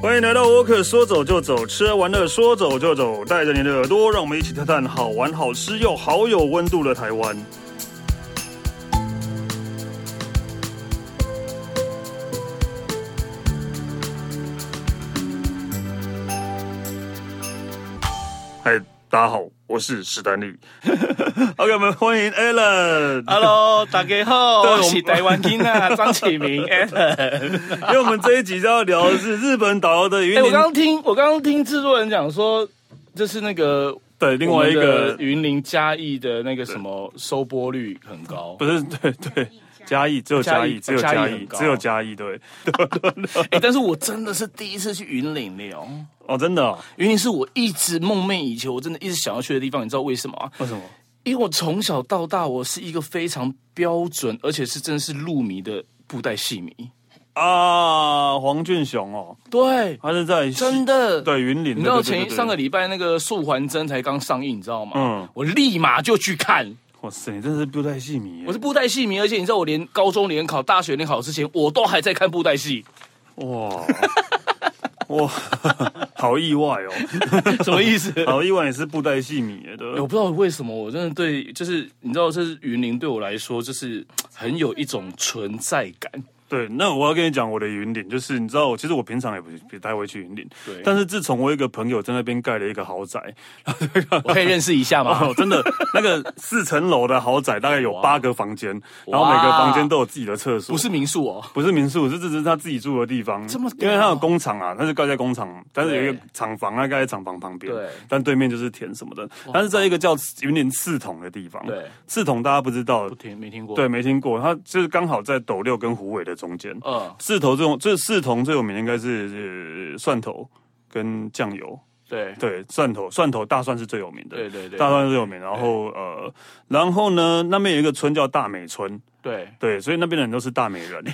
欢迎来到沃克，说走就走，吃玩乐说走就走，带着你的耳朵，让我们一起探探好玩、好吃又好有温度的台湾。嗨，大家好，我是史丹利。OK，我们欢迎 Alan。Hello，大家好，我是台湾听啊，张启明 Alan。因为我们这一集就要聊的是日本导游的云林。欸、我刚刚听，我刚刚听制作人讲说，就是那个对另外一个云林嘉义的那个什么收播率很高，不是对对。嘉义只有嘉义，只有嘉义，只有嘉义，对对对。哎、欸，但是我真的是第一次去云林了哦。哦，真的、哦，云林是我一直梦寐以求，我真的一直想要去的地方。你知道为什么啊？为什么？因为我从小到大，我是一个非常标准，而且是真的是入迷的布袋戏迷啊。黄俊雄哦，对，他是在真的对云林。你知道前上个礼拜那个《素还真》才刚上映，你知道吗？嗯，我立马就去看。哇塞，你真的是布袋戏迷！我是布袋戏迷，而且你知道，我连高中联考、大学联考之前，我都还在看布袋戏。哇哇，好意外哦！什么意思？好意外，也是布袋戏迷的。我不知道为什么，我真的对，就是你知道，这是云林对我来说，就是很有一种存在感。对，那我要跟你讲我的云顶，就是你知道，我其实我平常也不不太会去云顶。对，但是自从我一个朋友在那边盖了一个豪宅，我可以认识一下吗？哦、真的，那个四层楼的豪宅大概有八个房间，然后每个房间都有自己的厕所，不是民宿哦，不是民宿，这只是他自己住的地方。这么，因为他有工厂啊，他是盖在工厂，但是有一个厂房啊，盖在厂房旁边。对，但对面就是田什么的。但是在一个叫云顶刺桐的地方，对，莿桐大家不知道，不听没听过，对，没听过，他就是刚好在斗六跟虎尾的中间。嗯。四头这种，这四同最有名应该是是蒜头跟酱油。对对，蒜头蒜头大蒜是最有名的。对对对，大蒜是最有名。然后呃，然后呢，那边有一个村叫大美村。对对，所以那边的人都是大美人。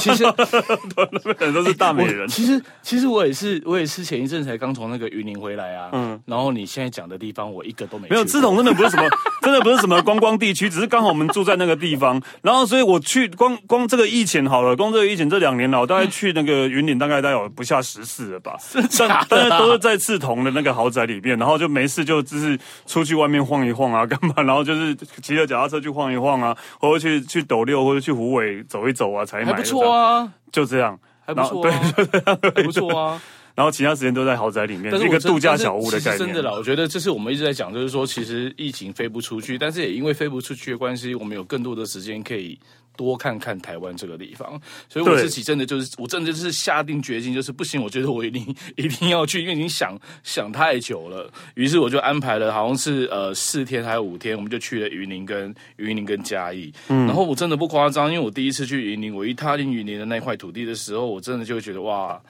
其实 那边的人都是大美人。其实其实我也是，我也是前一阵才刚从那个云林回来啊。嗯。然后你现在讲的地方，我一个都没。没有，志同真的不是什么，真的不是什么观光地区，只是刚好我们住在那个地方。然后，所以我去光光这个疫情好了，光这个疫情这两年了，我大概去那个云林，大概大概有不下十次了吧。是假的。但是都是在志同的那个豪宅里面，然后就没事就只是出去外面晃一晃啊，干嘛？然后就是骑着脚踏车去晃一晃啊，或者去。去去斗六或者去虎尾走一走啊，才买。还不错啊，就这样，还不错、啊，对，就这样，还不错啊。然后其他时间都在豪宅里面，是一个度假小屋的概念。真的啦，我觉得这是我们一直在讲，就是说，其实疫情飞不出去，但是也因为飞不出去的关系，我们有更多的时间可以。多看看台湾这个地方，所以我自己真的就是，我真的就是下定决心，就是不行，我觉得我一定一定要去，因为已经想 想太久了。于是我就安排了，好像是呃四天还有五天，我们就去了云林跟云林跟嘉义。嗯，然后我真的不夸张，因为我第一次去云林，我一踏进云林的那块土地的时候，我真的就觉得哇。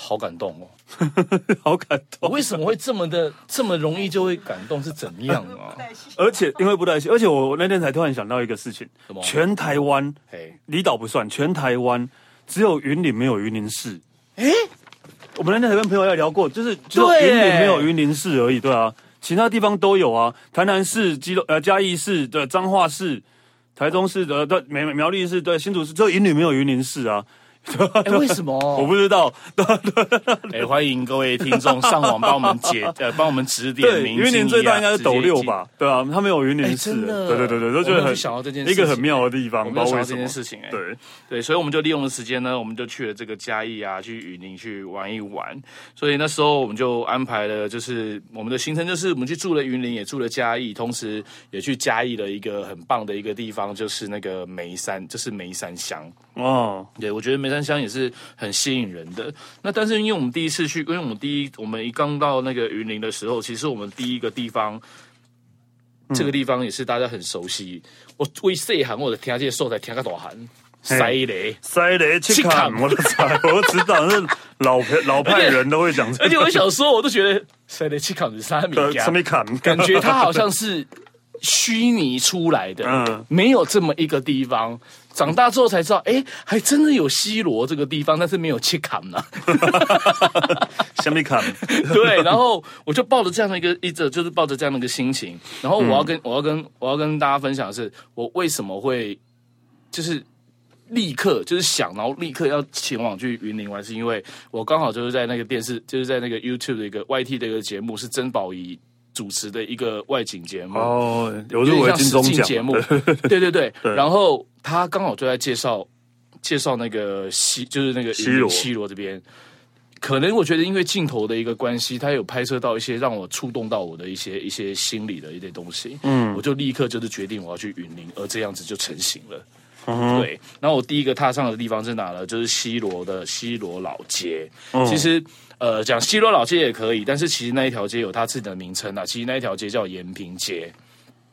好感动哦，好感动！为什么会这么的这么容易就会感动？是怎样啊？而且因为不带戏，而且我那天才突然想到一个事情：什么？全台湾，离岛不算，全台湾只有云林没有云林市。哎，我们那天还跟朋友要聊过，就是只有云林没有云林市而已，对啊，其他地方都有啊，台南市、基隆呃嘉义市的彰化市、台中市的对苗苗栗市对新竹市，只有云林没有云林市啊。哎、欸，为什么？我不知道。哎、欸，欢迎各位听众上网帮我们解，呃，帮我们指点明。云林最大应该是斗六吧？对啊，他们有云林市。真的。对对对对，都觉得很想要这件事情，一个很妙的地方。我没有想到这件事情、对对，所以我们就利用了时间呢，我们就去了这个嘉义啊，去云林去玩一玩。所以那时候我们就安排了，就是我们的行程，就是我们去住了云林，也住了嘉义，同时也去嘉义的一个很棒的一个地方，就是那个梅山，就是梅山乡。哦，对，我觉得梅山乡也是。很吸引人的。那但是因为我们第一次去，因为我们第一我们一刚到那个云林的时候，其实我们第一个地方，嗯、这个地方也是大家很熟悉。我为细喊我的听这些受才听个大汉，塞雷塞雷去砍，我都猜，我都知道，是老老 派人都会讲。而且我小时候我都觉得塞雷七坎是啥米 什么砍，感觉他好像是虚拟出来的，嗯，没有这么一个地方。长大之后才知道，哎、欸，还真的有西罗这个地方，但是没有七坎呢。什么坎？对，然后我就抱着这样的一个一直就是抱着这样的一个心情，然后我要跟、嗯、我要跟我要跟大家分享的是，我为什么会就是立刻就是想，然后立刻要前往去云林玩，是因为我刚好就是在那个电视，就是在那个 YouTube 的一个 YT 的一个节目，是曾宝仪主持的一个外景节目哦，有入围金钟奖节目，对 对对，对然后他刚好就在介绍介绍那个西，就是那个西螺西罗这边。可能我觉得，因为镜头的一个关系，他有拍摄到一些让我触动到我的一些一些心理的一些东西。嗯，我就立刻就是决定我要去云林，而这样子就成型了。嗯，对。然后我第一个踏上的地方是哪呢？就是西罗的西罗老街。嗯，其实呃，讲西罗老街也可以，但是其实那一条街有它自己的名称啊。其实那一条街叫延平街。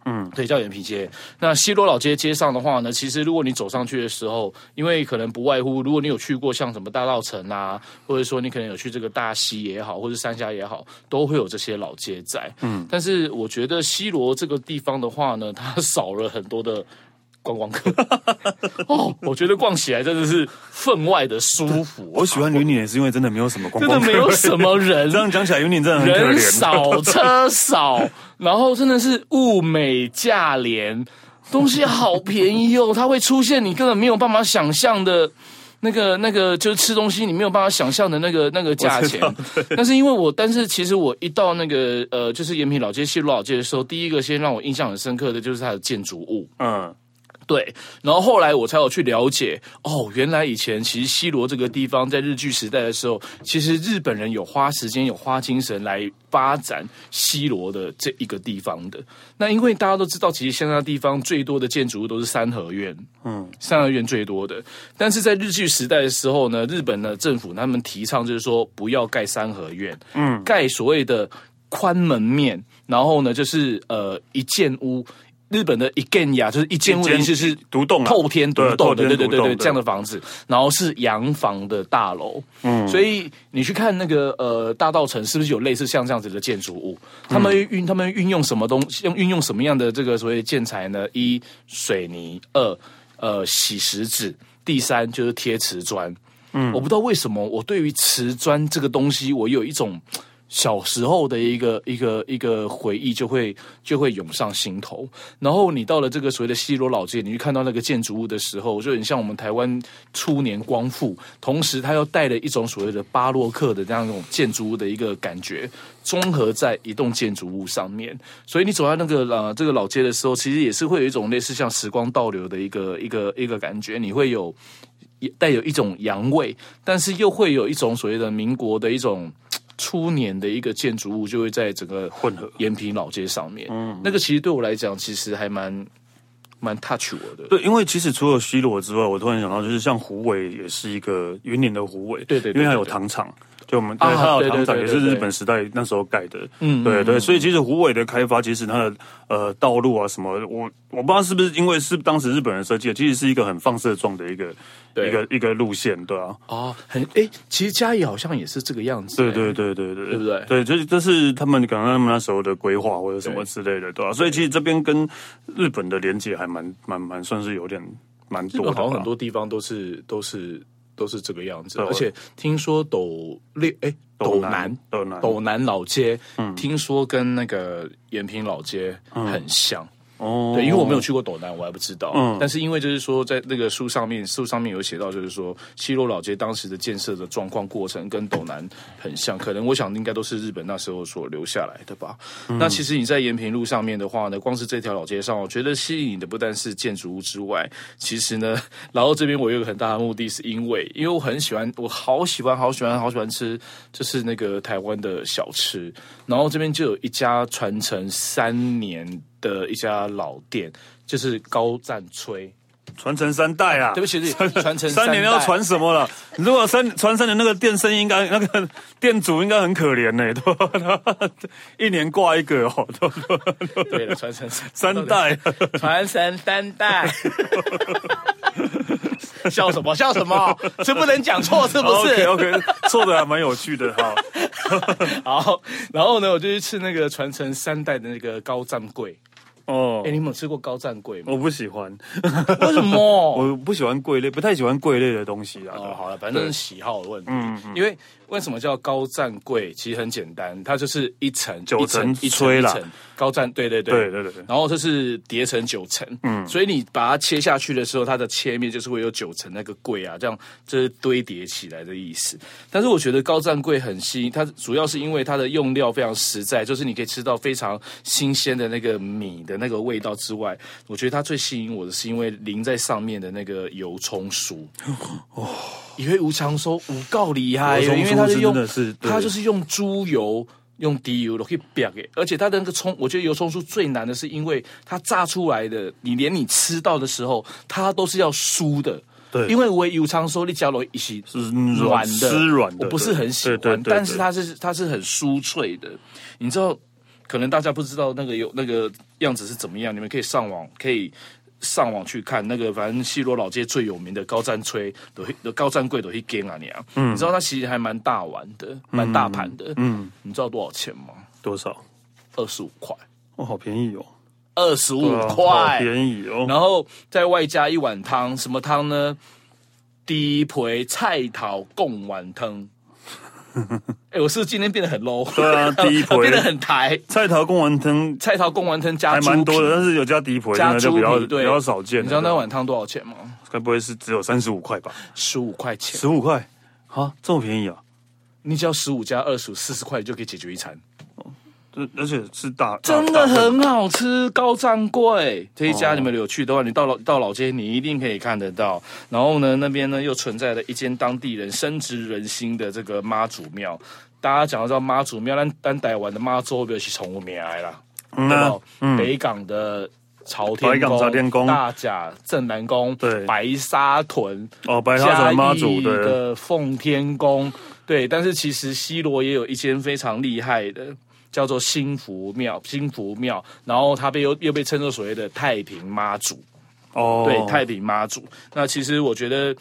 嗯，对，叫延平街。那西罗老街街上的话呢，其实如果你走上去的时候，因为可能不外乎，如果你有去过像什么大稻城啊，或者说你可能有去这个大溪也好，或者三峡也好，都会有这些老街在。嗯，但是我觉得西罗这个地方的话呢，它 少了很多的。观光客 哦，我觉得逛起来真的是分外的舒服。我喜欢云林也是因为真的没有什么观光客，真的没有什么人。这样讲起来，云林真的很人少车少，然后真的是物美价廉，东西好便宜哦。它会出现你根本没有办法想象的那个那个，就是吃东西你没有办法想象的那个那个价钱。但是因为我，但是其实我一到那个呃，就是延平老街、西路老街的时候，第一个先让我印象很深刻的就是它的建筑物，嗯。对，然后后来我才有去了解，哦，原来以前其实西罗这个地方在日据时代的时候，其实日本人有花时间、有花精神来发展西罗的这一个地方的。那因为大家都知道，其实现在地方最多的建筑物都是三合院，嗯，三合院最多的。但是在日据时代的时候呢，日本的政府他们提倡就是说不要盖三合院，嗯，盖所谓的宽门面，然后呢就是呃一间屋。日本的一间呀就是一间屋的意思是独栋、透天独栋，对对对对对，这样的房子，然后是洋房的大楼。嗯，所以你去看那个呃大道城，是不是有类似像这样子的建筑物？他们运他们运用什么东西？用运用什么样的这个所谓建材呢？一水泥，二呃洗石子，第三就是贴瓷砖。嗯，我不知道为什么我对于瓷砖这个东西，我有一种。小时候的一个一个一个回忆就会就会涌上心头，然后你到了这个所谓的西罗老街，你去看到那个建筑物的时候，就很像我们台湾初年光复，同时它又带了一种所谓的巴洛克的这样一种建筑物的一个感觉，综合在一栋建筑物上面。所以你走在那个呃这个老街的时候，其实也是会有一种类似像时光倒流的一个一个一个感觉，你会有带有一种洋味，但是又会有一种所谓的民国的一种。初年的一个建筑物就会在整个混合延平老街上面，嗯，那个其实对我来讲，其实还蛮蛮 touch 我的。对，因为其实除了西罗之外，我突然想到，就是像虎尾也是一个云林的虎尾，对对，因为它有糖厂。就我们对它的糖厂也是日本时代那时候盖的，嗯，对对，所以其实虎尾的开发，其实它的呃道路啊什么，我我不知道是不是因为是当时日本人设计的，其实是一个很放射状的一个一个一个路线，对啊，哦，很哎，其实嘉义好像也是这个样子，对对对对对，对不对？对，这这是他们可能他们那时候的规划或者什么之类的，对吧？所以其实这边跟日本的连接还蛮蛮蛮算是有点蛮多的，好像很多地方都是都是。都是这个样子，而且听说斗六哎，斗南斗南斗南老街，嗯，听说跟那个延平老街很像。对，因为我没有去过斗南，我还不知道。嗯，但是因为就是说，在那个书上面，书上面有写到，就是说西螺老街当时的建设的状况过程跟斗南很像，可能我想应该都是日本那时候所留下来的吧。嗯、那其实你在延平路上面的话呢，光是这条老街上，我觉得吸引你的不但是建筑物之外，其实呢，然后这边我有一个很大的目的是因为，因为我很喜欢，我好喜欢，好喜欢，好喜欢吃，就是那个台湾的小吃。然后这边就有一家传承三年。的一家老店，就是高赞炊，传承三代啊！对不起，传承三,三年要传什么了？如果三传三年，那个店生意应该那个店主应该很可怜呢，对吧？一年挂一个哦，都对了，传承三三代，传承三代，笑什么？笑什么？这不能讲错，是不是？OK，错的还蛮有趣的哈。好，然后呢，我就去吃那个传承三代的那个高赞粿。哦哎、，你们有吃过高占贵吗？我不喜欢，为什么？我不喜欢贵类，不太喜欢贵类的东西啊。哦，好了，反正是喜好的问题。嗯嗯因为为什么叫高赞贵？其实很简单，它就是一层九层一层吹啦一层高赞，对对对对对然后这是叠成九层，嗯，所以你把它切下去的时候，它的切面就是会有九层那个贵啊，这样就是堆叠起来的意思。但是我觉得高赞贵很吸引，它主要是因为它的用料非常实在，就是你可以吃到非常新鲜的那个米的那个味道之外，我觉得它最吸引我的是因为淋在上面的那个油葱酥。哦，以为吴长寿无够厉害，因为它是用它就是用猪油。用低油都可以煸给，而且它的那个葱，我觉得油葱酥最难的是，因为它炸出来的，你连你吃到的时候，它都是要酥的。对因为我油葱酥你加了一些是软的，湿软的，我不是很喜欢，对对对对但是它是它是很酥脆的。你知道，可能大家不知道那个有那个样子是怎么样，你们可以上网可以。上网去看那个，反正西罗老街最有名的高赞炊的高赞贵的一间啊，你啊，嗯，你知道它其实还蛮大碗的，蛮大盘的，嗯，你知道多少钱吗？多少？二十五块，哦，好便宜哦，二十五好块，便宜哦。然后再外加一碗汤，什么汤呢？低培菜桃贡丸汤。哎，我是不是今天变得很 low？对啊，低培变得很台。菜桃贡丸汤菜桃贡丸汤加还猪蛮多的，但是有加低培，加猪那就比较比较少见。你知道那碗汤多少钱吗？该不会是只有三十五块吧？十五块钱，十五块啊，这么便宜啊？你只要十五加二十五，四十块就可以解决一餐。这而且是大，真的很好吃，高赞贵。这一家你们有去的话，你到老到老街，你一定可以看得到。然后呢，那边呢又存在了一间当地人深植人心的这个妈祖庙。大家讲到妈祖庙，但但台湾的妈祖庙是从无名的啦，嗯对吧啊？嗯，北港的朝天北港朝天宫大甲镇南宫，对白沙屯。哦，白沙屯妈祖对，的奉天宫，对，但是其实西螺也有一间非常厉害的，叫做新福庙，新福庙，然后它被又又被称作所谓的太平妈祖，哦，对，太平妈祖。那其实我觉得。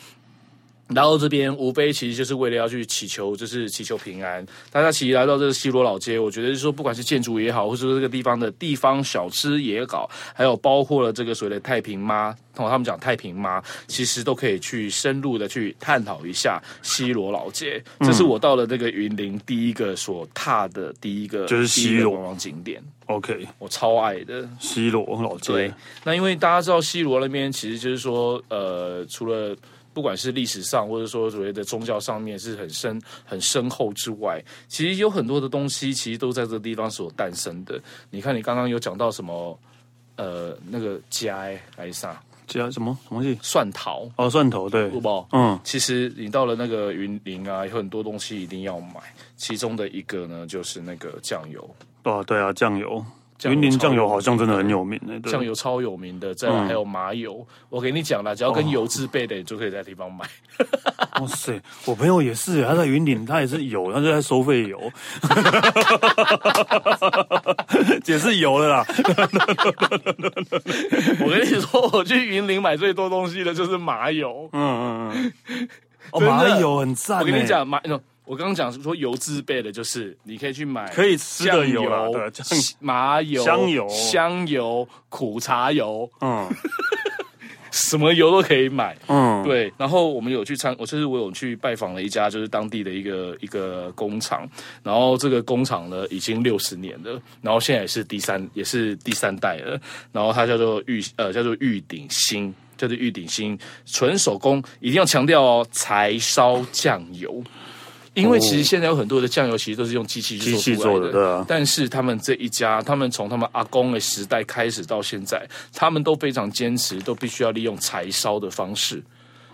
来到这边无非其实就是为了要去祈求，就是祈求平安。大家其实来到这个西罗老街，我觉得就是说，不管是建筑也好，或者说这个地方的地方小吃也好，还有包括了这个所谓的太平妈，同，他们讲太平妈，其实都可以去深入的去探讨一下西罗老街。这是我到了这个云林第一个所踏的第一个就是西罗观光景点，OK，我超爱的。西罗老街，对，那因为大家知道西罗那边其实就是说，呃，除了不管是历史上，或者说所谓的宗教上面是很深很深厚之外，其实有很多的东西其实都在这个地方所诞生的。你看，你刚刚有讲到什么？呃，那个加来啥加什么什么东西？蒜头，哦，蒜头，对，对不？嗯，其实你到了那个云林啊，有很多东西一定要买，其中的一个呢就是那个酱油。哦，对啊，酱油。云林酱油好像真的很有名酱油超有名的，再来还有麻油。我给你讲了，只要跟油字背的，你就可以在地方买。哇塞，我朋友也是，他在云林，他也是油，他就在收费油，也是油的啦。我跟你说，我去云林买最多东西的就是麻油。嗯嗯嗯，麻油很赞。我跟你讲，麻，我刚刚讲说油自备的，就是你可以去买可以吃的油麻油、香油、香油、苦茶油，嗯，什么油都可以买。嗯，对。然后我们有去参，我就是我有去拜访了一家就是当地的一个一个工厂，然后这个工厂呢已经六十年了，然后现在也是第三也是第三代了，然后它叫做玉呃叫做玉鼎新。叫做玉鼎新纯手工，一定要强调哦，柴烧酱油。因为其实现在有很多的酱油，其实都是用机器去做出来的。对啊。但是他们这一家，他们从他们阿公的时代开始到现在，他们都非常坚持，都必须要利用柴烧的方式。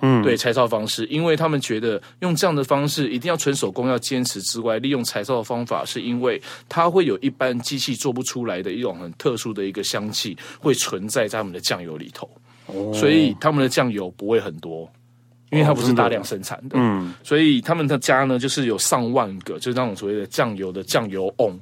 嗯，对，柴烧方式，因为他们觉得用这样的方式一定要纯手工，要坚持之外，利用柴烧的方法，是因为它会有一般机器做不出来的一种很特殊的一个香气，会存在在他们的酱油里头。所以他们的酱油不会很多，因为它不是大量生产的。嗯，所以他们的家呢，就是有上万个，就是那种所谓的酱油的酱油瓮，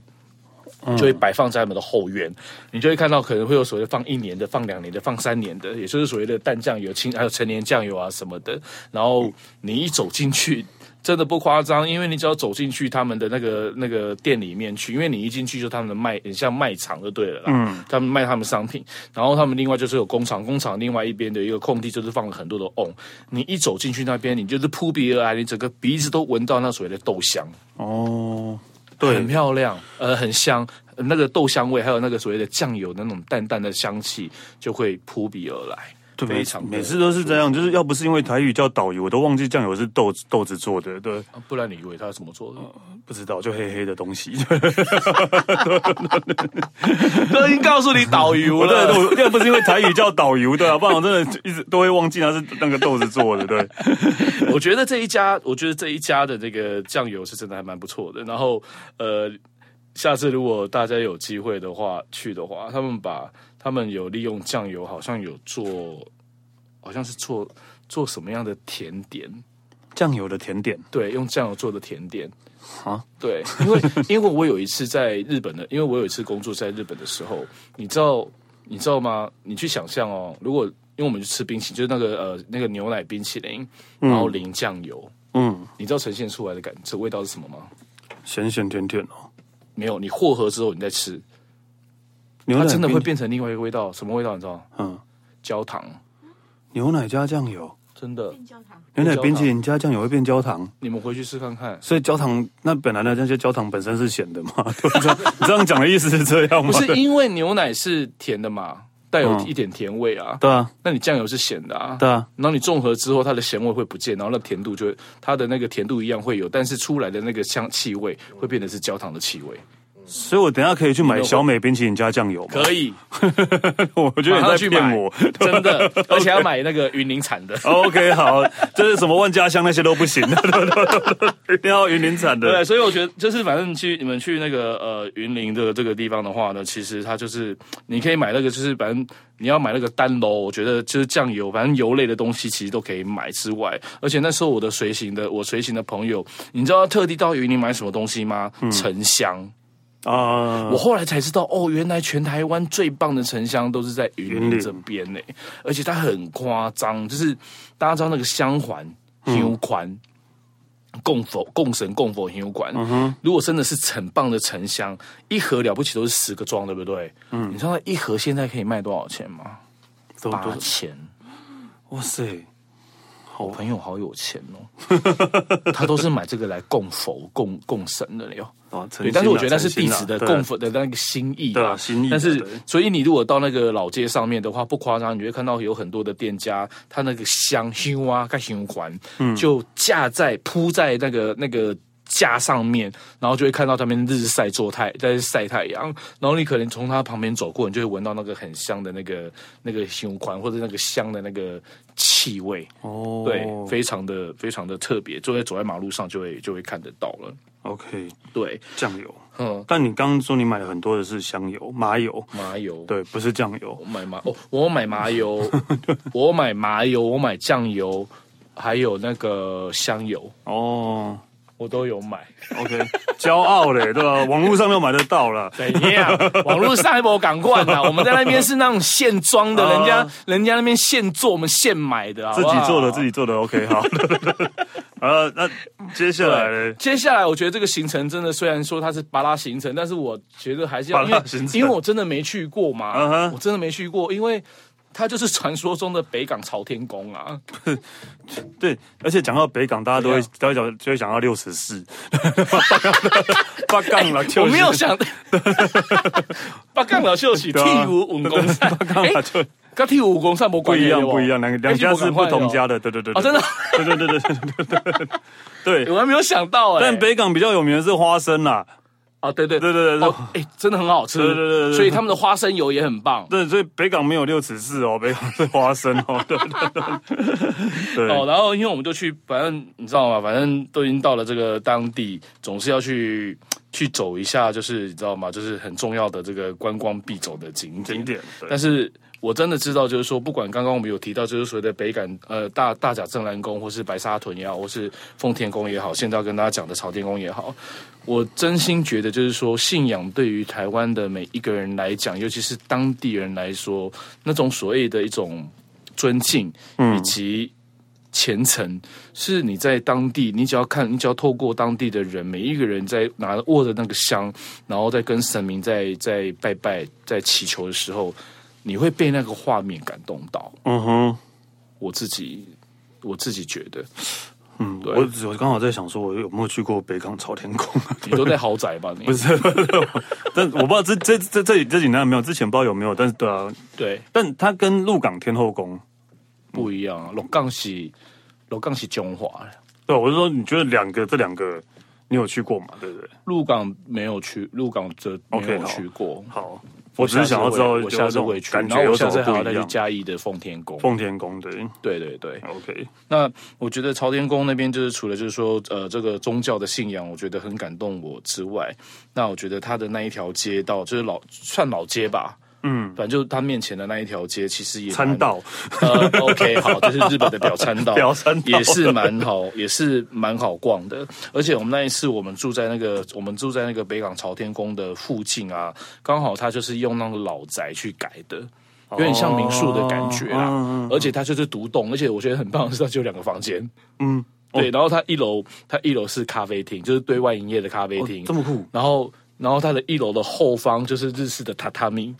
就会摆放在他们的后院。你就会看到可能会有所谓的放一年的、放两年的、放三年的，也就是所谓的淡酱油、清还有陈年酱油啊什么的。然后你一走进去，真的不夸张，因为你只要走进去他们的那个那个店里面去，因为你一进去就他们的卖，很像卖场就对了啦。嗯，他们卖他们商品，然后他们另外就是有工厂，工厂另外一边的一个空地就是放了很多的瓮。你一走进去那边，你就是扑鼻而来，你整个鼻子都闻到那所谓的豆香。哦，对，很漂亮，呃，很香，那个豆香味，还有那个所谓的酱油的那种淡淡的香气，就会扑鼻而来。对，非常每次都是这样，就是要不是因为台语叫导游，我都忘记酱油是豆子豆子做的，对。不然你以为它是怎么做的？不知道，就黑黑的东西。都已经告诉你导游了，对，要不是因为台语叫导游，对啊，不然我真的一直都会忘记它是那个豆子做的，对。我觉得这一家，我觉得这一家的这个酱油是真的还蛮不错的。然后，呃，下次如果大家有机会的话去的话，他们把。他们有利用酱油，好像有做，好像是做做什么样的甜点？酱油的甜点，对，用酱油做的甜点啊，对，因为 因为我有一次在日本的，因为我有一次工作在日本的时候，你知道你知道吗？你去想象哦，如果因为我们去吃冰淇淋，就是那个呃那个牛奶冰淇淋，然后淋酱油，嗯，你知道呈现出来的感这味道是什么吗？咸咸甜甜哦，没有，你和合之后你再吃。它真的会变成另外一个味道，什么味道你知道吗？嗯，焦糖，牛奶加酱油，真的，牛奶冰淇淋加酱油会变焦糖。你们回去试看看。所以焦糖那本来呢那些焦糖本身是咸的嘛？你这样讲的意思是这样吗？不是，因为牛奶是甜的嘛，带有一点甜味啊。对啊，那你酱油是咸的啊。对啊，然后你综合之后，它的咸味会不见，然后那甜度就它的那个甜度一样会有，但是出来的那个香气味会变得是焦糖的气味。所以，我等下可以去买小美冰淇淋加酱油吗？可以，我觉得你在骗我，真的，而且要买那个云林产的。OK，好，就是什么万家香那些都不行，一定要云林产的。对，所以我觉得就是反正去你们去那个呃云林的这个地方的话呢，其实它就是你可以买那个，就是反正你要买那个单楼，我觉得就是酱油，反正油类的东西其实都可以买之外，而且那时候我的随行的我随行的朋友，你知道特地到云林买什么东西吗？沉香。啊！Uh, 我后来才知道，哦，原来全台湾最棒的沉香都是在云林这边呢，而且它很夸张，就是大家知道那个香环、香款、供佛、供神、供佛、香款。嗯，如果真的是很棒的沉香，一盒了不起都是十个装，对不对？嗯，你知道一盒现在可以卖多少钱吗？八千！哇塞！我朋友好有钱哦，他都是买这个来供佛、供供神的哟。对，但是我觉得那是弟子的供佛的那个心意，对，心意。但是，所以你如果到那个老街上面的话，不夸张，你会看到有很多的店家，他那个香香啊、盖香环，嗯，就架在铺在那个那个。架上面，然后就会看到他们日晒做太在晒太阳，然后你可能从他旁边走过，你就会闻到那个很香的那个那个胸款或者那个香的那个气味。哦，对，非常的非常的特别，就会走在马路上就会就会看得到了。OK，对，酱油，嗯，但你刚刚说你买了很多的是香油、麻油、麻油，对，不是酱油。我买麻哦，我买麻油，我买麻油，我买酱油，还有那个香油。哦。我都有买，OK，骄傲嘞，对吧？网络上都买得到了，怎样？网络上还不赶快呢？我们在那边是那种现装的，人家人家那边现做，我们现买的啊，自己做的，自己做的，OK，好。呃，那接下来呢？接下来，我觉得这个行程真的，虽然说它是巴拉行程，但是我觉得还是要，因为因为我真的没去过嘛，我真的没去过，因为。它就是传说中的北港朝天宫啊，对，而且讲到北港，大家都会都会讲，就会想到六十四，八杠了，我没有想，八杠了秀起，替五武功赛，八杠了就跟替武武功赛不不一样，不一样，两两家是不同家的，对对对，哦，真的，对对对对对，对。我还没有想到哎，但北港比较有名的是花生啦。啊，对对对对对，哎，真的很好吃，对对对，所以他们的花生油也很棒。对，所以北港没有六尺四哦，北港是花生哦，对对对。哦，然后因为我们就去，反正你知道吗？反正都已经到了这个当地，总是要去去走一下，就是你知道吗？就是很重要的这个观光必走的景点。景点，但是。我真的知道，就是说，不管刚刚我们有提到，就是所谓的北港，呃，大大甲镇澜宫，或是白沙屯也好，或是奉天宫也好，现在要跟大家讲的朝天宫也好，我真心觉得，就是说，信仰对于台湾的每一个人来讲，尤其是当地人来说，那种所谓的一种尊敬，以及虔诚，是你在当地，你只要看，你只要透过当地的人，每一个人在拿握着那个香，然后在跟神明在在拜拜、在祈求的时候，你会被那个画面感动到。嗯哼，我自己我自己觉得。嗯，对我我刚好在想说，我有没有去过北港朝天宫？你都在豪宅吧？你 不是，但我不知道这这这这这几年没有，之前不知道有没有。但是对啊，对，但它跟鹿港天后宫不一样啊。鹿港是鹿港是中华。对，我是说，你觉得两个这两个你有去过吗？对不对？鹿港没有去，鹿港这没有去过。好。好我只是想要知道，我下次会去，感觉然后我下次还要再去嘉义的奉天宫。奉天宫，对，对对对，OK。那我觉得朝天宫那边就是除了就是说，呃，这个宗教的信仰，我觉得很感动我之外，那我觉得他的那一条街道就是老算老街吧。嗯，反正就他面前的那一条街，其实也参道。呃，OK，好，这是日本的表参道，表参道也是蛮好，也是蛮好逛的。而且我们那一次，我们住在那个，我们住在那个北港朝天宫的附近啊，刚好他就是用那个老宅去改的，有点像民宿的感觉啊。哦、而且它就是独栋，而且我觉得很棒的是，它就有两个房间。嗯，对。然后它一楼，它一楼是咖啡厅，就是对外营业的咖啡厅，哦，这么酷。然后，然后它的一楼的后方就是日式的榻榻米。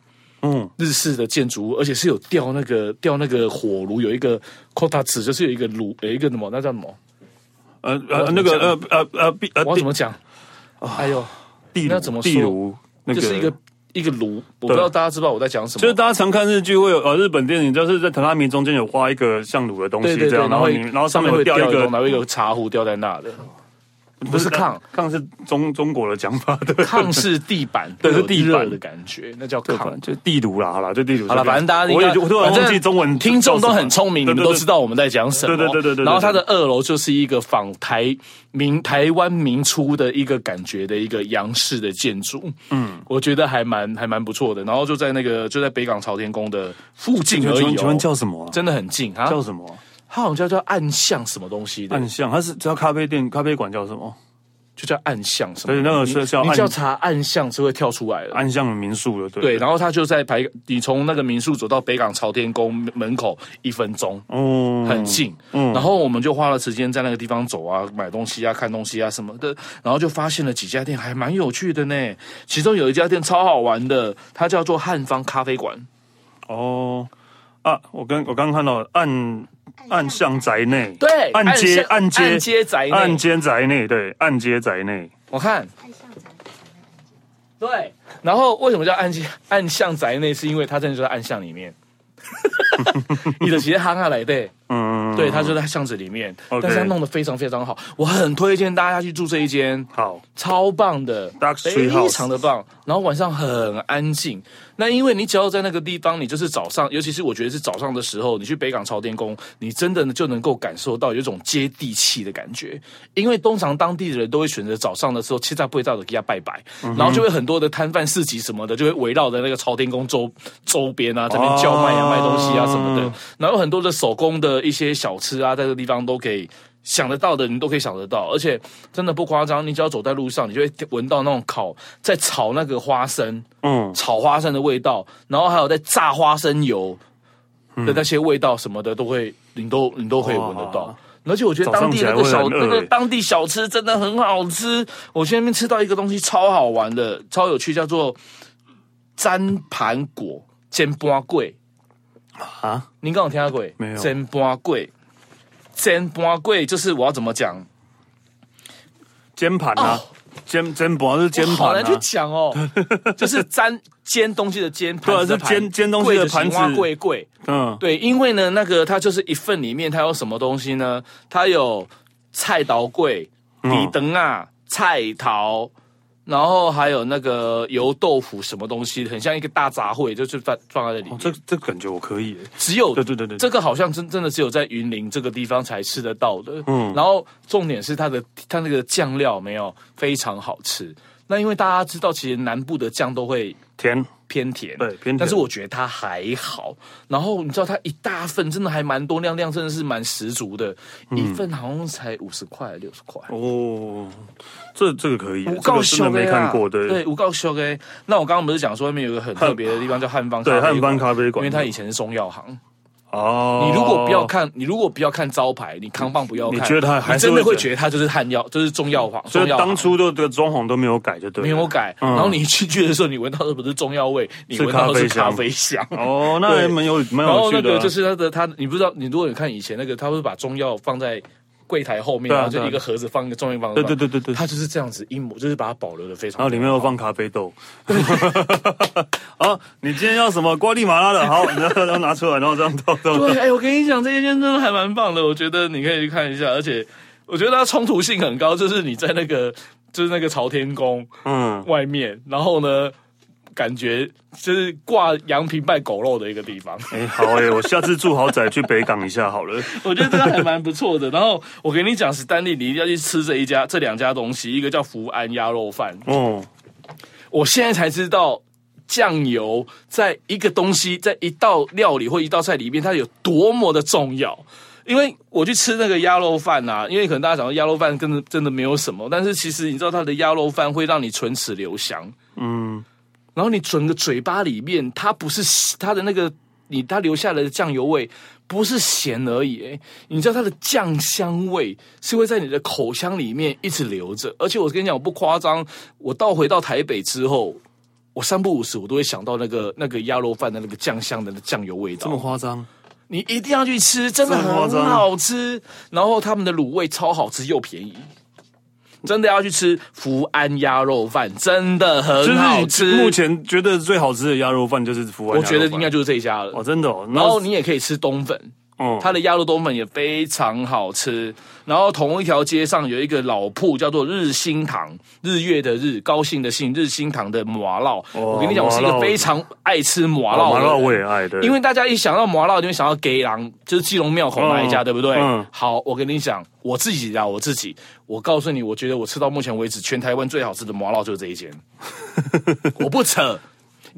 嗯，日式的建筑物，而且是有吊那个吊那个火炉，有一个 kotatsu，就是有一个炉，有一个什么，那叫什么？呃呃，那个呃呃呃，我要怎么讲？哎呦，地那怎么地炉？就是一个一个炉，我不知道大家知道我在讲什么？就是大家常看日剧会有呃日本电影，就是在榻榻米中间有画一个像炉的东西，这样，然后然后上面会吊一个，拿一个茶壶吊在那的。不是炕，炕是中中国的讲法的。炕是地板，对，是地板的感觉，那叫炕，就地炉啦，好了，就地炉。好了，反正大家，我也我突然忘记中文。听众都很聪明，你们都知道我们在讲什么。对对对对。然后它的二楼就是一个仿台民台湾民初的一个感觉的一个洋式的建筑。嗯，我觉得还蛮还蛮不错的。然后就在那个就在北港朝天宫的附近而已。请问叫什么？真的很近啊？叫什么？它好像叫叫暗巷什么东西的？暗巷，它是叫咖啡店、咖啡馆叫什么？就叫暗巷什么？对，那个是叫你只要查暗巷是会跳出来的。暗巷的民宿了，对。对，然后他就在排，你从那个民宿走到北港朝天宫门口一分钟，哦，很近。嗯，然后我们就花了时间在那个地方走啊，买东西啊，看东西啊什么的，然后就发现了几家店还蛮有趣的呢。其中有一家店超好玩的，它叫做汉方咖啡馆。哦，啊，我刚我刚刚看到暗。暗巷宅内，对，暗街暗街暗街宅内，暗街宅内，对，暗街宅内。我看，暗巷宅，对。然后为什么叫暗街暗巷宅内？是因为它真的就在暗巷里面。你的鞋行下来对，嗯，对，它就在巷子里面，但是它弄得非常非常好，我很推荐大家去住这一间，好，超棒的，非常的棒。然后晚上很安静。那因为你只要在那个地方，你就是早上，尤其是我觉得是早上的时候，你去北港朝天宫，你真的就能够感受到有一种接地气的感觉。因为通常当地的人都会选择早上的时候，七在不会照的给他拜拜，嗯、然后就会很多的摊贩市集什么的，就会围绕着那个朝天宫周周边啊，这边叫卖啊、卖东西啊什么的。然后很多的手工的一些小吃啊，在这个地方都可以。想得到的，你都可以想得到，而且真的不夸张，你只要走在路上，你就会闻到那种烤在炒那个花生，嗯，炒花生的味道，然后还有在炸花生油的那些味道什么的，都会，你都你都可以闻得到。而且我觉得当地那个小那个当地小吃真的很好吃。我去那边吃到一个东西超好玩的，超有趣，叫做粘盘果煎巴粿啊！您刚有听到过没有？煎巴粿。煎盘粿就是我要怎么讲？煎盘啊，煎煎盘是煎盘啊，好难去讲哦。就是粘煎东西的煎盘，对，是煎煎东西的盘子。粿粿，嗯，对，因为呢，那个它就是一份里面它有什么东西呢？它有菜刀柜、米灯啊、菜头。然后还有那个油豆腐什么东西，很像一个大杂烩，就是放放在这里、哦。这这感觉我可以。只有对对对对，这个好像真真的只有在云林这个地方才吃得到的。嗯，然后重点是它的它那个酱料没有非常好吃。那因为大家知道，其实南部的酱都会甜。偏甜，对偏甜，但是我觉得它还好。然后你知道它一大份真的还蛮多，量量真的是蛮十足的，嗯、一份好像才五十块六十块。哦。这这个可以，我告诉你没看过对，对，我告诉你，那我刚刚不是讲说外面有个很特别的地方叫汉方，对，汉方咖啡馆，因为它以前是中药行哦，你如果不要看，你如果不要看招牌，你扛棒不要看，你觉得他还是你真的会会觉得他就是汉药，就是中药房。所以当初的这个装潢都没有改，就对了，没有改。嗯然后你进去的时候，你闻到的不是中药味，你闻到的是咖啡香。哦，那还蛮有蛮然后有趣的啊。那个就是他的他，你不知道，你如果你看以前那个，他会把中药放在柜台后面，啊然后就一个盒子放一个中药方。对对对对对，它就是这样子一模，就是把它保留的非常。然后里面又放咖啡豆。好，你今天要什么瓜地马拉的？好，然后拿出来，然后这样倒倒。对，哎，我跟你讲，这一间真的还蛮棒的，我觉得你可以去看一下，而且我觉得它冲突性很高，就是你在那个就是那个朝天宫嗯，外面，然后呢，感觉就是挂羊皮卖狗肉的一个地方。哎，好哎，我下次住豪宅去北港一下好了。我觉得这个还蛮不错的。然后我跟你讲，史丹利，你一定要去吃这一家这两家东西，一个叫福安鸭肉饭。哦，我现在才知道酱油在一个东西，在一道料理或一道菜里面，它有多么的重要。因为我去吃那个鸭肉饭啊，因为可能大家想说鸭肉饭真的真的没有什么，但是其实你知道它的鸭肉饭会让你唇齿留香，嗯，然后你整个嘴巴里面，它不是它的那个你它留下来的酱油味不是咸而已，诶，你知道它的酱香味是会在你的口腔里面一直留着，而且我跟你讲，我不夸张，我到回到台北之后，我三不五时我都会想到那个那个鸭肉饭的那个酱香的那酱油味道，这么夸张？你一定要去吃，真的很好吃。然后他们的卤味超好吃又便宜，真的要去吃福安鸭肉饭，真的很好吃。目前觉得最好吃的鸭肉饭就是福安我觉得应该就是这一家了。哦，真的哦。然后你也可以吃冬粉，哦，它的鸭肉冬粉也非常好吃。然后同一条街上有一个老铺叫做日新堂，日月的日，高兴的兴，日新堂的麻辣。我跟你讲，我是一个非常爱吃麻辣的人。麻辣我也爱，对。因为大家一想到麻辣，就会想到给郎，就是基隆庙口那一家，对不对？嗯。好，我跟你讲，我自己啊，我自己，我告诉你，我觉得我吃到目前为止全台湾最好吃的麻辣就是这一间。我不扯，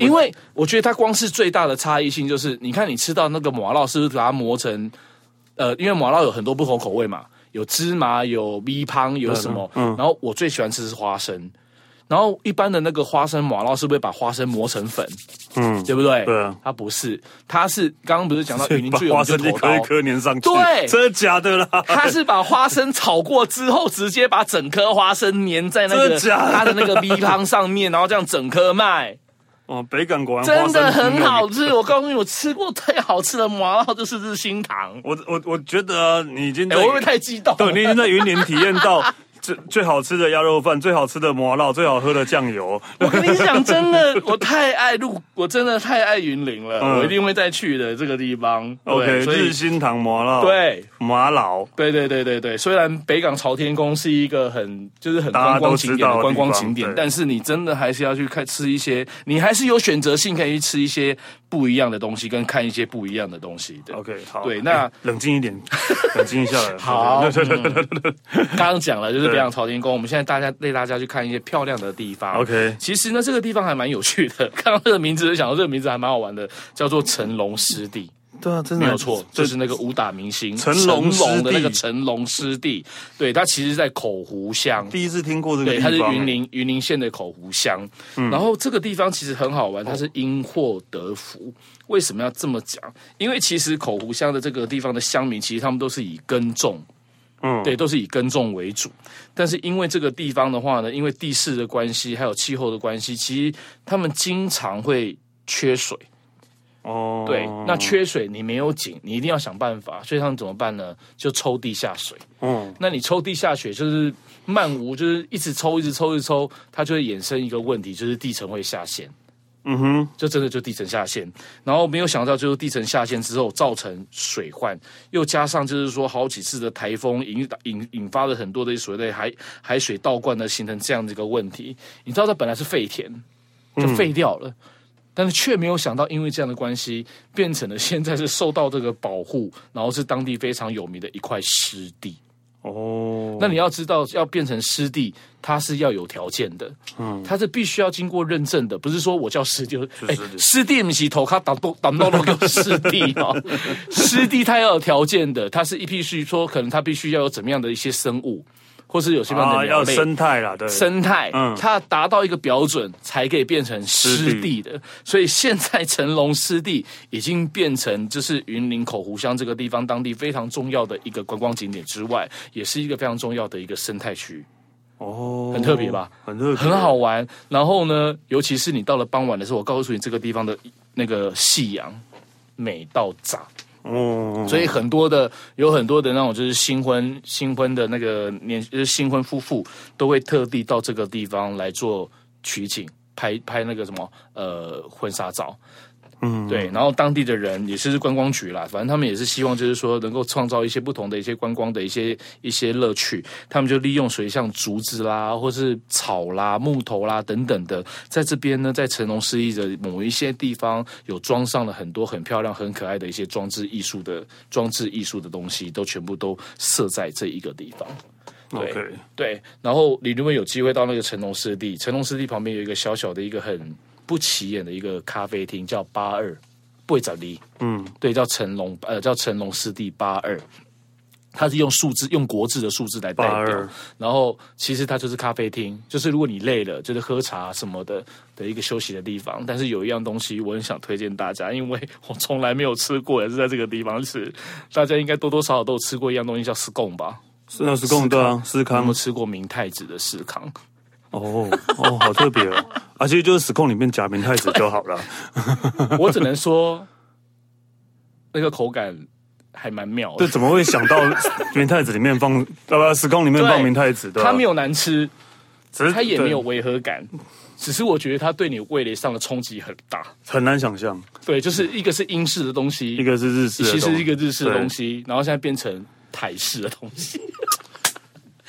因为我觉得它光是最大的差异性就是，你看你吃到那个麻辣，是不是把它磨成？呃，因为麻辣有很多不同口味嘛，有芝麻，有米汤，有什么？嗯。然后我最喜欢吃是花生。然后一般的那个花生麻辣是不是把花生磨成粉？嗯，对不对？对啊，它不是，它是刚刚不是讲到云林最有花生一颗一颗粘上去，对，真的假的啦？它是把花生炒过之后，直接把整颗花生粘在那个它的那个米汤上面，然后这样整颗卖。哦，北港果然真的很好吃。我告诉你，我吃过最好吃的麻辣就是日新堂。我我我觉得啊，你已经哎，我会不会太激动？对，你已经在云林体验到。最最好吃的鸭肉饭，最好吃的麻辣，最好喝的酱油。我跟你讲，真的，我太爱鹿，我真的太爱云林了，嗯、我一定会再去的这个地方。OK，日新堂麻辣，对，麻老，对对对对对。虽然北港朝天宫是一个很就是很观光景点的观光景点，但是你真的还是要去看吃一些，你还是有选择性可以去吃一些不一样的东西，跟看一些不一样的东西的。OK，好，对，那、欸、冷静一点，冷静一下来。好，刚刚讲了就是。北港朝天宫，我们现在大家带大家去看一些漂亮的地方。OK，其实呢，这个地方还蛮有趣的。看到这个名字就想到这个名字还蛮好玩的，叫做成龙湿地。对啊，真的没有错，就是那个武打明星成龙的那个成龙师弟。对，他其实在口湖乡。第一次听过这个地方，对，他是云林云林县的口湖乡。嗯、然后这个地方其实很好玩，它是因祸得福。为什么要这么讲？因为其实口湖乡的这个地方的乡民，其实他们都是以耕种。嗯，对，都是以耕种为主，但是因为这个地方的话呢，因为地势的关系，还有气候的关系，其实他们经常会缺水。哦，对，那缺水你没有井，你一定要想办法，所以他们怎么办呢？就抽地下水。嗯，那你抽地下水就是漫无，就是一直抽，一直抽，一直抽，它就会衍生一个问题，就是地层会下陷。嗯哼，就真的就地层下陷，然后没有想到就是地层下陷之后造成水患，又加上就是说好几次的台风引引引发了很多的所谓的海海水倒灌的形成这样的一个问题。你知道它本来是废田，就废掉了，嗯、但是却没有想到因为这样的关系，变成了现在是受到这个保护，然后是当地非常有名的一块湿地。哦，那你要知道，要变成湿地，它是要有条件的，嗯，它是必须要经过认证的，不是说我叫湿地，哎，湿地不是头卡挡都挡到那个湿地啊，湿地它要有条件的，他是一必须说，可能他必须要有怎么样的一些生物，或是有些地方的鸟类、啊、要生态啦，对，生态，嗯，它达到一个标准才可以变成湿地的。所以现在成龙湿地已经变成就是云林口湖乡这个地方当地非常重要的一个观光景点之外，也是一个非常重要的一个生态区。哦，很特别吧？很特别，很好玩。然后呢，尤其是你到了傍晚的时候，我告诉你这个地方的那个夕阳美到炸。哦，所以很多的有很多的那种就是新婚新婚的那个年就是新婚夫妇都会特地到这个地方来做取景，拍拍那个什么呃婚纱照。嗯，对，然后当地的人也是观光局啦，反正他们也是希望，就是说能够创造一些不同的一些观光的一些一些乐趣。他们就利用水像竹子啦，或是草啦、木头啦等等的，在这边呢，在成龙湿地的某一些地方，有装上了很多很漂亮、很可爱的一些装置艺术的装置艺术的东西，都全部都设在这一个地方。对 Okay. 对，然后你如果有机会到那个成龙湿地，成龙湿地旁边有一个小小的一个很。不起眼的一个咖啡厅叫八二，不会找你。嗯，对，叫成龙，呃，叫成龙师弟八二，它是用数字，用国字的数字来代表。然后其实它就是咖啡厅，就是如果你累了，就是喝茶什么的的一个休息的地方。但是有一样东西我很想推荐大家，因为我从来没有吃过，也是在这个地方吃。大家应该多多少少都有吃过一样东西，叫司贡吧？是啊，司贡对啊，司康。有没有吃过明太子的司康？哦哦，好特别哦！啊，其实就是司贡里面夹明太子就好了。我只能说，那个口感还蛮妙的。对，怎么会想到明太子里面放？呃、啊，司贡里面放明太子的？它没有难吃，只是它也没有违和感，只是我觉得它对你味蕾上的冲击很大，很难想象。对，就是一个是英式的东西，一个是日式，其实一个日式的东西，然后现在变成台式的东西。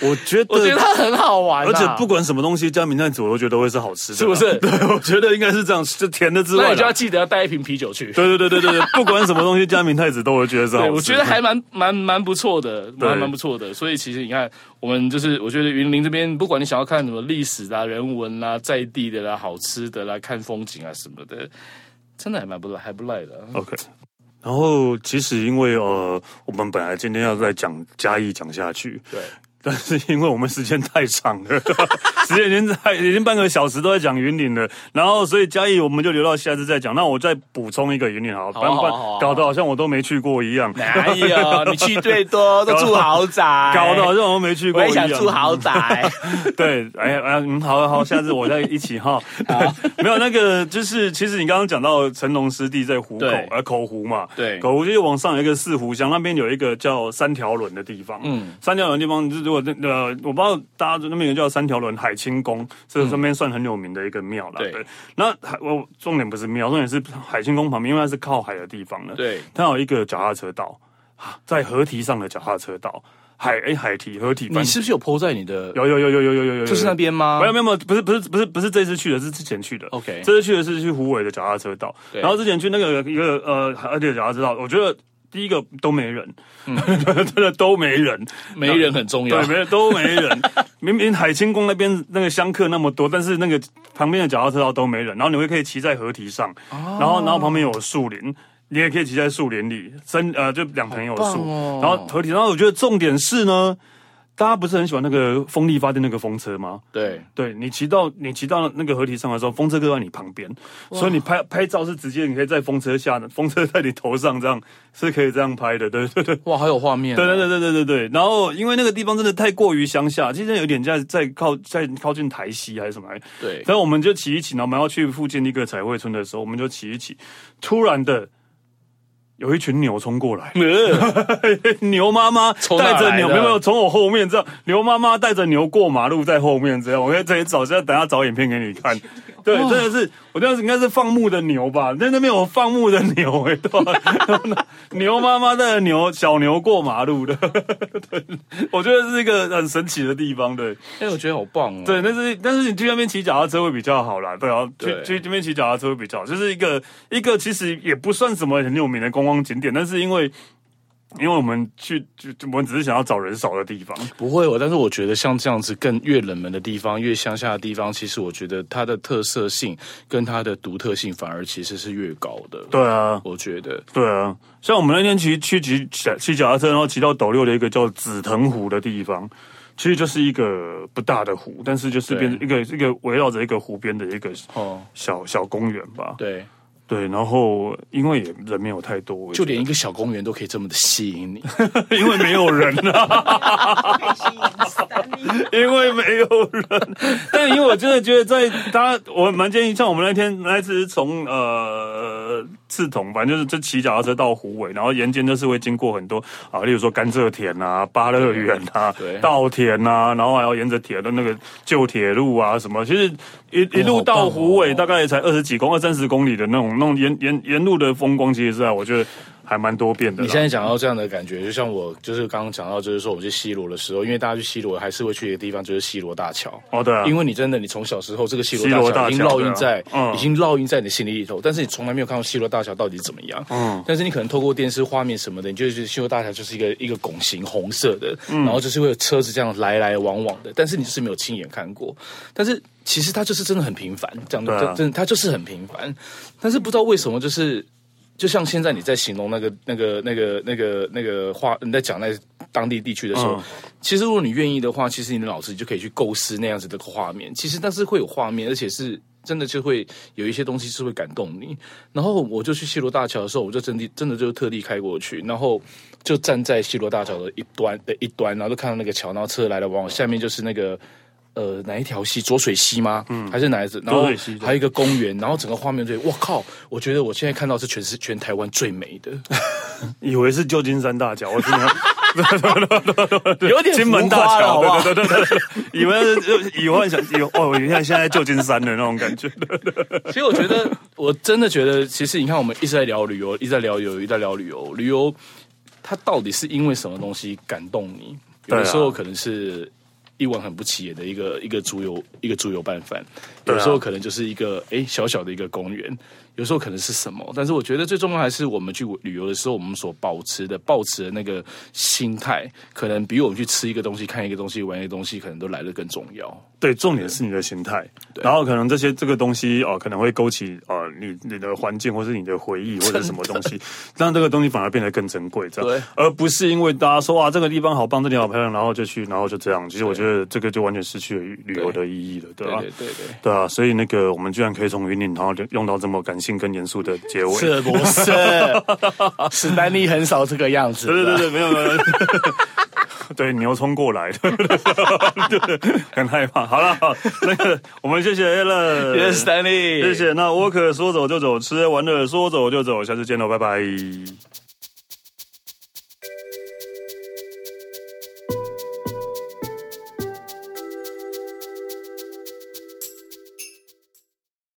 我觉得，我觉得它很好玩，而且不管什么东西加明太子，我都觉得会是好吃的，是不是？对，我觉得应该是这样，就甜的之外，那你就要记得要带一瓶啤酒去。对对对对对对，不管什么东西加明太子，都会觉得是好吃。我觉得还蛮蛮蛮不错的，蛮蛮不错的。所以其实你看，我们就是我觉得云林这边，不管你想要看什么历史啊、人文啊、在地的啦、好吃的啦、看风景啊什么的，真的还蛮不赖，还不赖的。OK。然后其实因为呃，我们本来今天要再讲嘉义讲下去，对。但是因为我们时间太长了，时间已经在已经半个小时都在讲云岭了，然后所以嘉义我们就留到下次再讲。那我再补充一个云岭好，好，好，好，搞得好像我都没去过一样。哪有？你去最多都住豪宅，搞得好像我都没去过一样。我也想住豪宅。对，哎呀，嗯，好好，下次我再一起哈。没有那个，就是其实你刚刚讲到成龙师弟在湖口，呃，口湖嘛，对，口湖就是往上有一个四湖乡，那边有一个叫三条轮的地方，嗯，三条轮的地方就是。如果那呃，我不知道大家那边有叫三条轮海清宫，这这边算很有名的一个庙了。对，那海我重点不是庙，重点是海清宫旁边，因为它是靠海的地方呢。对，它有一个脚踏车道，在河堤上的脚踏车道，海哎海堤河堤。你是不是有 po 在你的？有有有有有有有有，就是那边吗？没有没有没有，不是不是不是不是这次去的，是之前去的。OK，这次去的是去湖尾的脚踏车道，然后之前去那个一个呃而且脚踏车道，我觉得。第一个都没人，嗯、真的都没人，没人很重要。对，没都没人。明明海清宫那边那个香客那么多，但是那个旁边的脚踏车道都没人。然后你会可以骑在河堤上，哦、然后然后旁边有树林，你也可以骑在树林里，森呃就两盆有树，哦、然后河堤。然后我觉得重点是呢。大家不是很喜欢那个风力发电那个风车吗？对，对你骑到你骑到那个河堤上的时候，风车就在你旁边，所以你拍拍照是直接你可以在风车下的，风车在你头上，这样是可以这样拍的，对对对。哇，好有画面、哦！对对对对对对对。然后因为那个地方真的太过于乡下，其实有点在在靠在靠近台西还是什么？对。然后我们就骑一骑，然后我们要去附近一个彩绘村的时候，我们就骑一骑，突然的。有一群牛冲过来，牛妈妈带着牛，没有没有从我后面这样，牛妈妈带着牛过马路在后面这样，我在这里找，现在等下找影片给你看。对，真的是，我当时应该是放牧的牛吧？在那边有放牧的牛哎，对 牛妈妈带着牛小牛过马路的，对，我觉得是一个很神奇的地方。对，哎，我觉得好棒哦。对，但是但是你去那边骑脚踏车会比较好啦。对啊，去去那边骑脚踏车会比较好，就是一个一个其实也不算什么很有名的观光景点，但是因为。因为我们去就就我们只是想要找人少的地方，不会哦。但是我觉得像这样子更越冷门的地方，越乡下的地方，其实我觉得它的特色性跟它的独特性反而其实是越高的。对啊，我觉得对啊。像我们那天骑去骑骑骑脚踏车，然后骑到斗六的一个叫紫藤湖的地方。其实就是一个不大的湖，但是就是变成一个一个围绕着一个湖边的一个哦小小公园吧。对。对，然后因为也人没有太多，就连一个小公园都可以这么的吸引你，因为没有人啊，因为没有人。但因为我真的觉得在，在大家我蛮建议，像我们那天那一次从呃刺桐，反正就是这骑脚踏车到湖尾，然后沿间就是会经过很多啊，例如说甘蔗田啊、芭乐园啊、稻田啊，然后还要沿着铁的那个旧铁路啊什么，其实一一路到湖尾大概也才二十几公二三十公里的那种。那种沿沿沿路的风光，其实是啊，我觉得还蛮多变的。你现在讲到这样的感觉，就像我就是刚刚讲到，就是说我去西罗的时候，因为大家去西罗还是会去一个地方，就是西罗大桥。哦，对啊，因为你真的，你从小时候这个西罗大桥已经烙印在，已经烙印在你的心里里头，但是你从来没有看过西罗大桥到底怎么样。嗯，但是你可能透过电视画面什么的，你就觉得西罗大桥就是一个一个拱形红色的，然后就是会有车子这样来来往往的，但是你就是没有亲眼看过，但是。其实它就是真的很平凡，这样的，啊、真的它就是很平凡。但是不知道为什么，就是就像现在你在形容那个、那个、那个、那个、那个话，你在讲那当地地区的时候，嗯、其实如果你愿意的话，其实你的脑子就可以去构思那样子的画面。其实但是会有画面，而且是真的就会有一些东西是会感动你。然后我就去西罗大桥的时候，我就真的真的就特地开过去，然后就站在西罗大桥的一端的一端，然后就看到那个桥，然后车来了往往下面就是那个。呃，哪一条溪？浊水溪吗？嗯，还是哪一只？然后还有一个公园，然后整个画面对……我靠！我觉得我现在看到是全是全台湾最美的，以为是旧金山大桥，我真的 有点金门大桥，对对对对，以为是以幻想以哦，你看现在旧金山的那种感觉。其实我觉得，我真的觉得，其实你看，我们一直在聊旅游，一直在聊旅游，一直在聊旅游，旅游它到底是因为什么东西感动你？有的时候可能是。一碗很不起眼的一个一个猪油一个猪油拌饭，有时候可能就是一个哎小小的一个公园。有时候可能是什么，但是我觉得最重要还是我们去旅游的时候，我们所保持的、保持的那个心态，可能比我们去吃一个东西、看一个东西、玩一个东西，可能都来得更重要。对，重点是你的心态。对然后可能这些这个东西哦、呃，可能会勾起呃你你的环境，或是你的回忆，或者什么东西，让这个东西反而变得更珍贵，这样，对而不是因为大家说哇这个地方好棒，这里好漂亮，然后就去，然后就这样。其实我觉得这个就完全失去了旅游的意义了，对吧？对对对，对，对啊，所以那个我们居然可以从云顶，然后就用到这么感性跟严肃的。结尾是不是？史丹利很少这个样子。对对对，没有没有。对，牛冲过来，很害怕。好了，好，那个我们谢谢 Alan，谢谢史丹利，谢谢。那沃克说走就走，吃玩的说走就走，下次见喽，拜拜。